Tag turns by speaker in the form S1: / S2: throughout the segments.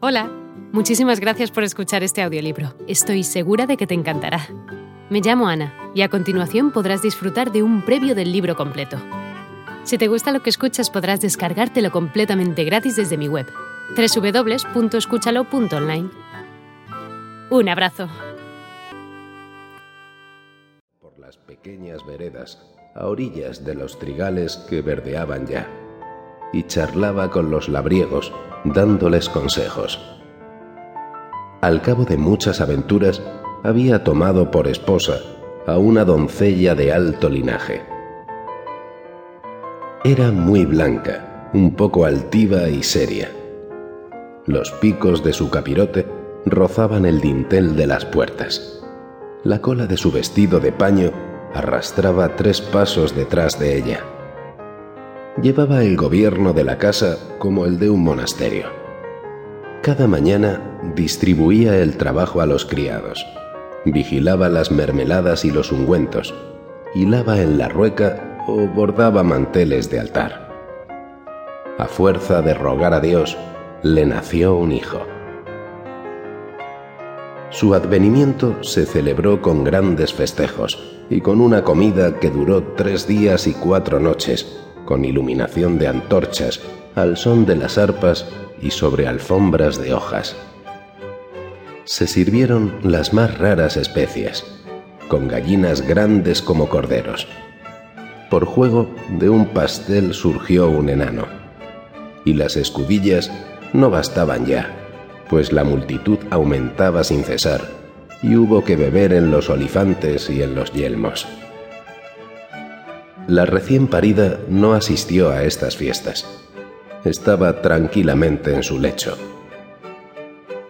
S1: Hola, muchísimas gracias por escuchar este audiolibro. Estoy segura de que te encantará. Me llamo Ana y a continuación podrás disfrutar de un previo del libro completo. Si te gusta lo que escuchas podrás descargártelo completamente gratis desde mi web, www.escúchalo.online. Un abrazo.
S2: Por las pequeñas veredas, a orillas de los trigales que verdeaban ya, y charlaba con los labriegos, dándoles consejos. Al cabo de muchas aventuras, había tomado por esposa a una doncella de alto linaje. Era muy blanca, un poco altiva y seria. Los picos de su capirote rozaban el dintel de las puertas. La cola de su vestido de paño arrastraba tres pasos detrás de ella. Llevaba el gobierno de la casa como el de un monasterio. Cada mañana distribuía el trabajo a los criados, vigilaba las mermeladas y los ungüentos, hilaba en la rueca o bordaba manteles de altar. A fuerza de rogar a Dios, le nació un hijo. Su advenimiento se celebró con grandes festejos y con una comida que duró tres días y cuatro noches, con iluminación de antorchas, al son de las arpas y sobre alfombras de hojas. Se sirvieron las más raras especies, con gallinas grandes como corderos. Por juego de un pastel surgió un enano, y las escudillas no bastaban ya, pues la multitud aumentaba sin cesar, y hubo que beber en los olifantes y en los yelmos. La recién parida no asistió a estas fiestas. Estaba tranquilamente en su lecho.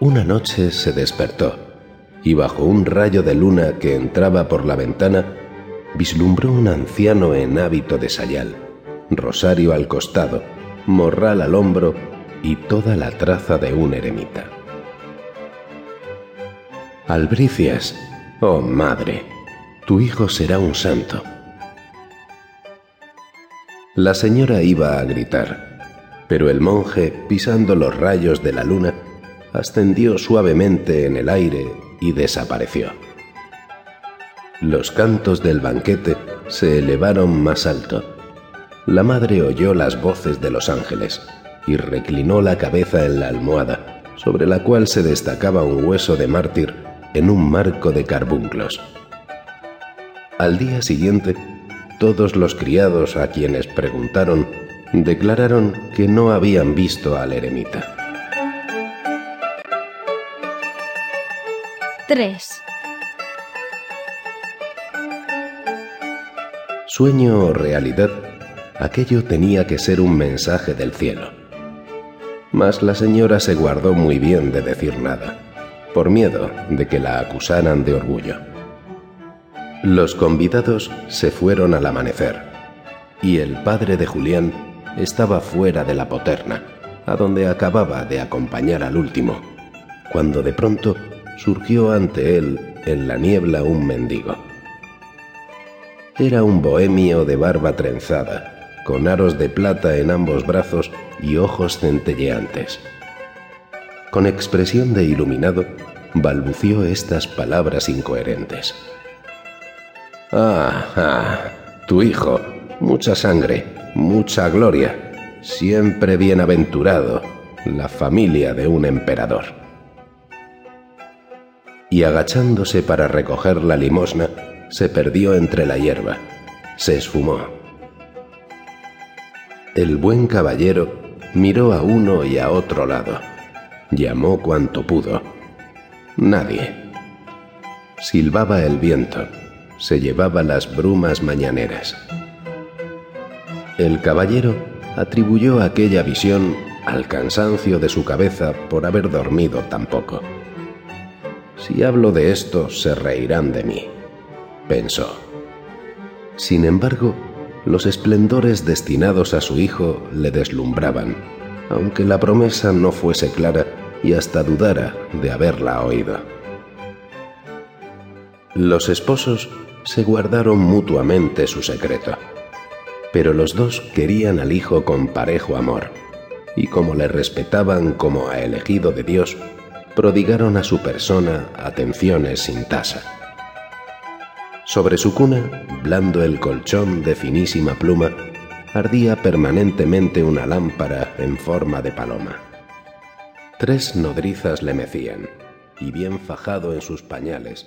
S2: Una noche se despertó y bajo un rayo de luna que entraba por la ventana, vislumbró un anciano en hábito de sayal, rosario al costado, morral al hombro y toda la traza de un eremita. Albricias, oh madre, tu hijo será un santo. La señora iba a gritar, pero el monje, pisando los rayos de la luna, ascendió suavemente en el aire y desapareció. Los cantos del banquete se elevaron más alto. La madre oyó las voces de los ángeles y reclinó la cabeza en la almohada, sobre la cual se destacaba un hueso de mártir en un marco de carbunclos. Al día siguiente, todos los criados a quienes preguntaron declararon que no habían visto al eremita.
S3: 3.
S2: Sueño o realidad, aquello tenía que ser un mensaje del cielo. Mas la señora se guardó muy bien de decir nada, por miedo de que la acusaran de orgullo. Los convidados se fueron al amanecer, y el padre de Julián estaba fuera de la poterna, a donde acababa de acompañar al último, cuando de pronto surgió ante él en la niebla un mendigo. Era un bohemio de barba trenzada, con aros de plata en ambos brazos y ojos centelleantes. Con expresión de iluminado, balbució estas palabras incoherentes. Ah, ah, tu hijo, mucha sangre, mucha gloria, siempre bienaventurado, la familia de un emperador y agachándose para recoger la limosna, se perdió entre la hierba, se esfumó. El buen caballero miró a uno y a otro lado, llamó cuanto pudo. Nadie. Silbaba el viento, se llevaba las brumas mañaneras. El caballero atribuyó aquella visión al cansancio de su cabeza por haber dormido tan poco. Si hablo de esto, se reirán de mí, pensó. Sin embargo, los esplendores destinados a su hijo le deslumbraban, aunque la promesa no fuese clara y hasta dudara de haberla oído. Los esposos se guardaron mutuamente su secreto, pero los dos querían al hijo con parejo amor, y como le respetaban como a elegido de Dios, prodigaron a su persona atenciones sin tasa. Sobre su cuna, blando el colchón de finísima pluma, ardía permanentemente una lámpara en forma de paloma. Tres nodrizas le mecían, y bien fajado en sus pañales,